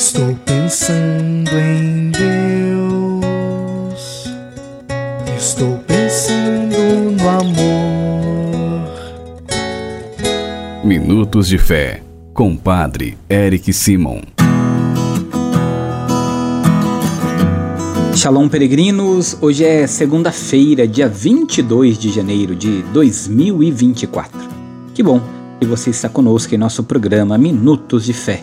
Estou pensando em Deus. Estou pensando no amor. Minutos de Fé, com Padre Eric Simon. Shalom, peregrinos! Hoje é segunda-feira, dia 22 de janeiro de 2024. Que bom que você está conosco em nosso programa Minutos de Fé.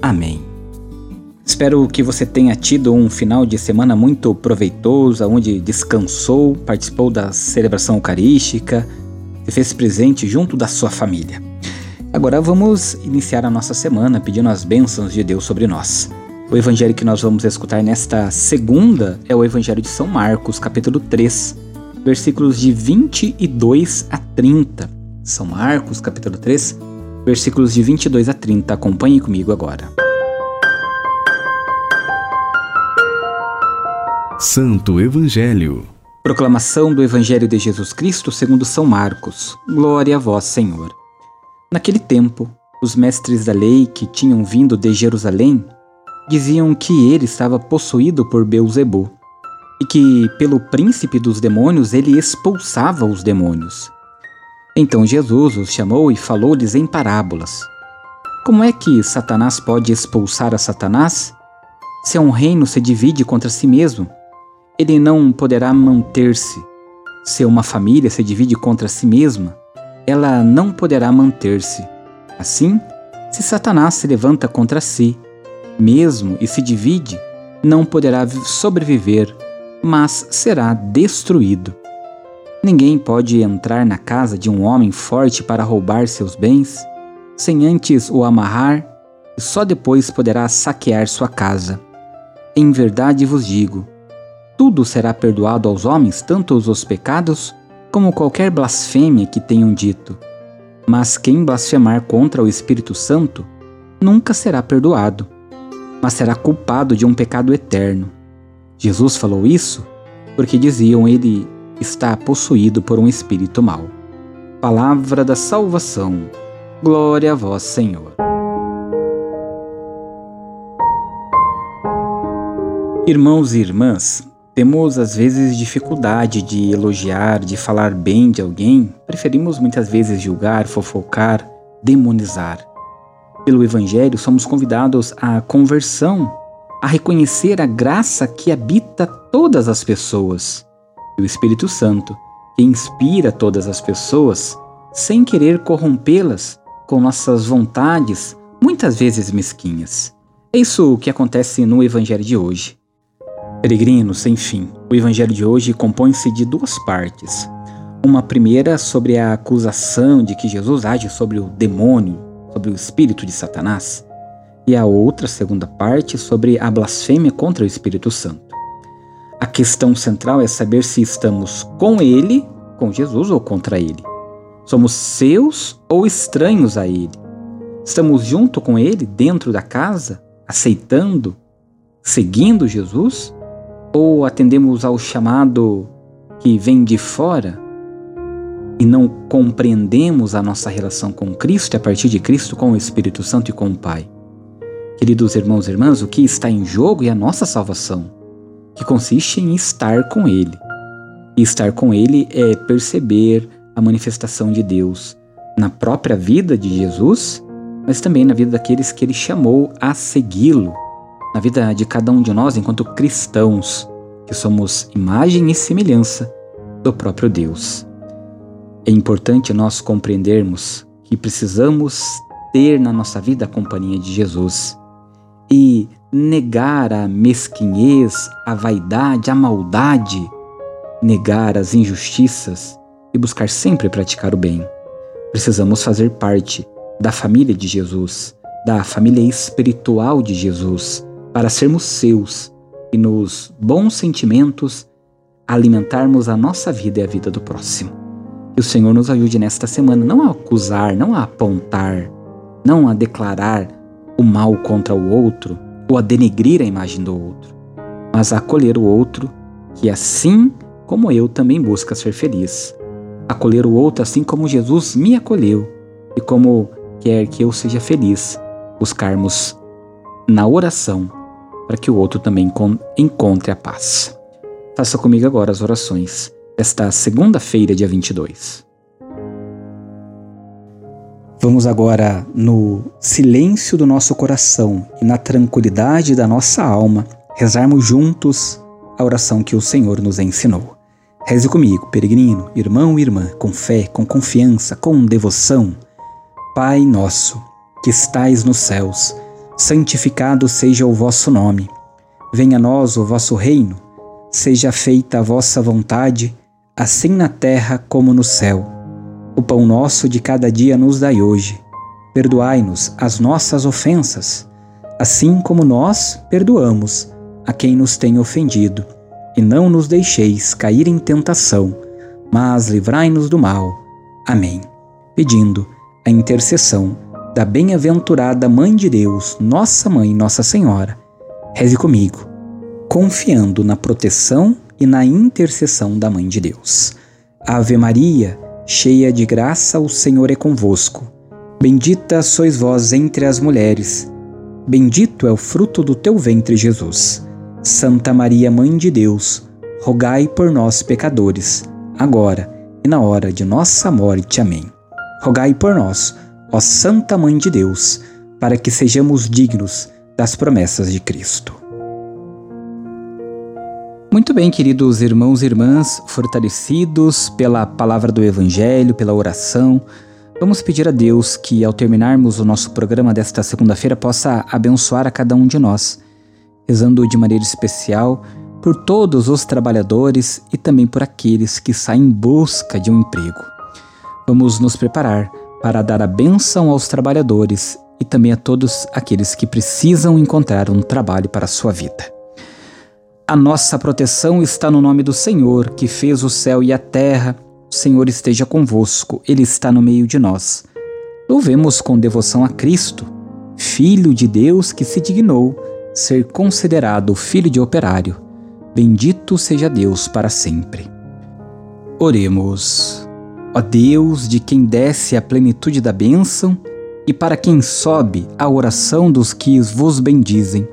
Amém. Espero que você tenha tido um final de semana muito proveitoso, onde descansou, participou da celebração eucarística, se fez presente junto da sua família. Agora vamos iniciar a nossa semana pedindo as bênçãos de Deus sobre nós. O evangelho que nós vamos escutar nesta segunda é o evangelho de São Marcos, capítulo 3, versículos de 22 a 30. São Marcos, capítulo 3, versículos de 22 a 30. Acompanhe comigo agora. Santo Evangelho. Proclamação do Evangelho de Jesus Cristo segundo São Marcos. Glória a vós, Senhor. Naquele tempo, os mestres da lei que tinham vindo de Jerusalém diziam que ele estava possuído por Beuzebu e que, pelo príncipe dos demônios, ele expulsava os demônios. Então Jesus os chamou e falou-lhes em parábolas. Como é que Satanás pode expulsar a Satanás? Se um reino se divide contra si mesmo, ele não poderá manter-se. Se uma família se divide contra si mesma, ela não poderá manter-se. Assim, se Satanás se levanta contra si, mesmo e se divide, não poderá sobreviver, mas será destruído. Ninguém pode entrar na casa de um homem forte para roubar seus bens, sem antes o amarrar, e só depois poderá saquear sua casa. Em verdade vos digo: tudo será perdoado aos homens, tanto os pecados, como qualquer blasfêmia que tenham dito. Mas quem blasfemar contra o Espírito Santo nunca será perdoado, mas será culpado de um pecado eterno. Jesus falou isso porque diziam ele está possuído por um espírito mau. Palavra da salvação. Glória a vós, Senhor. Irmãos e irmãs, temos às vezes dificuldade de elogiar, de falar bem de alguém, preferimos muitas vezes julgar, fofocar, demonizar. Pelo Evangelho, somos convidados à conversão, a reconhecer a graça que habita todas as pessoas e o Espírito Santo, que inspira todas as pessoas, sem querer corrompê-las com nossas vontades, muitas vezes mesquinhas. É isso que acontece no Evangelho de hoje. Peregrinos, enfim, o Evangelho de hoje compõe-se de duas partes. Uma primeira sobre a acusação de que Jesus age sobre o demônio, sobre o espírito de Satanás, e a outra segunda parte sobre a blasfêmia contra o Espírito Santo. A questão central é saber se estamos com Ele, com Jesus ou contra Ele. Somos seus ou estranhos a Ele. Estamos junto com Ele dentro da casa, aceitando, seguindo Jesus? Ou atendemos ao chamado que vem de fora e não compreendemos a nossa relação com Cristo a partir de Cristo com o Espírito Santo e com o Pai? Queridos irmãos e irmãs, o que está em jogo é a nossa salvação que consiste em estar com Ele. E estar com Ele é perceber a manifestação de Deus na própria vida de Jesus, mas também na vida daqueles que Ele chamou a segui-lo. na vida de cada um de nós enquanto cristãos, que somos imagem e semelhança do próprio Deus. É importante nós compreendermos que precisamos ter na nossa vida a companhia de Jesus e negar a mesquinhez, a vaidade, a maldade, negar as injustiças e buscar sempre praticar o bem. Precisamos fazer parte da família de Jesus, da família espiritual de Jesus, para sermos seus e nos bons sentimentos alimentarmos a nossa vida e a vida do próximo. Que o Senhor nos ajude nesta semana não a acusar, não a apontar, não a declarar o mal contra o outro ou a denegrir a imagem do outro, mas a acolher o outro que assim como eu também busca ser feliz. Acolher o outro assim como Jesus me acolheu e como quer que eu seja feliz. Buscarmos na oração para que o outro também encontre a paz. Faça comigo agora as orações desta segunda-feira, dia 22. Vamos agora, no silêncio do nosso coração e na tranquilidade da nossa alma, rezarmos juntos a oração que o Senhor nos ensinou. Reze comigo, peregrino, irmão e irmã, com fé, com confiança, com devoção. Pai nosso, que estais nos céus, santificado seja o vosso nome. Venha a nós o vosso reino. Seja feita a vossa vontade, assim na terra como no céu. O pão nosso de cada dia nos dai hoje. Perdoai-nos as nossas ofensas, assim como nós perdoamos a quem nos tem ofendido. E não nos deixeis cair em tentação, mas livrai-nos do mal. Amém. Pedindo a intercessão da bem-aventurada Mãe de Deus, Nossa Mãe, Nossa Senhora, reze comigo, confiando na proteção e na intercessão da Mãe de Deus. Ave Maria, cheia de graça, o Senhor é convosco. Bendita sois vós entre as mulheres, bendito é o fruto do teu ventre, Jesus. Santa Maria, Mãe de Deus, rogai por nós, pecadores, agora e na hora de nossa morte. Amém. Rogai por nós, ó Santa Mãe de Deus, para que sejamos dignos das promessas de Cristo. Muito bem, queridos irmãos e irmãs, fortalecidos pela palavra do Evangelho, pela oração, vamos pedir a Deus que, ao terminarmos o nosso programa desta segunda-feira, possa abençoar a cada um de nós, rezando de maneira especial por todos os trabalhadores e também por aqueles que saem em busca de um emprego. Vamos nos preparar para dar a bênção aos trabalhadores e também a todos aqueles que precisam encontrar um trabalho para a sua vida. A nossa proteção está no nome do Senhor, que fez o céu e a terra. O Senhor esteja convosco, Ele está no meio de nós. Louvemos com devoção a Cristo, Filho de Deus que se dignou ser considerado filho de operário. Bendito seja Deus para sempre. Oremos. Ó Deus, de quem desce a plenitude da bênção, e para quem sobe a oração dos que vos bendizem.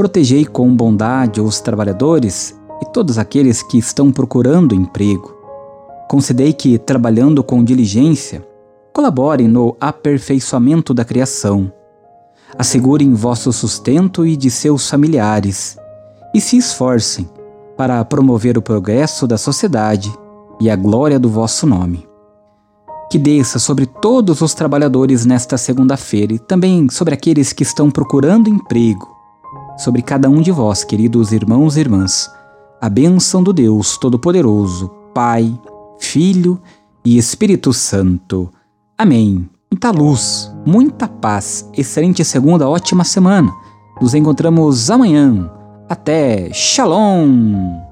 Protegei com bondade os trabalhadores e todos aqueles que estão procurando emprego. Concedei que, trabalhando com diligência, colaborem no aperfeiçoamento da criação. Assegurem vosso sustento e de seus familiares, e se esforcem para promover o progresso da sociedade e a glória do vosso nome. Que desça sobre todos os trabalhadores nesta segunda-feira e também sobre aqueles que estão procurando emprego, sobre cada um de vós, queridos irmãos e irmãs, a bênção do Deus Todo-Poderoso, Pai, Filho e Espírito Santo. Amém. Muita luz, muita paz, excelente segunda, ótima semana. Nos encontramos amanhã. Até. Shalom!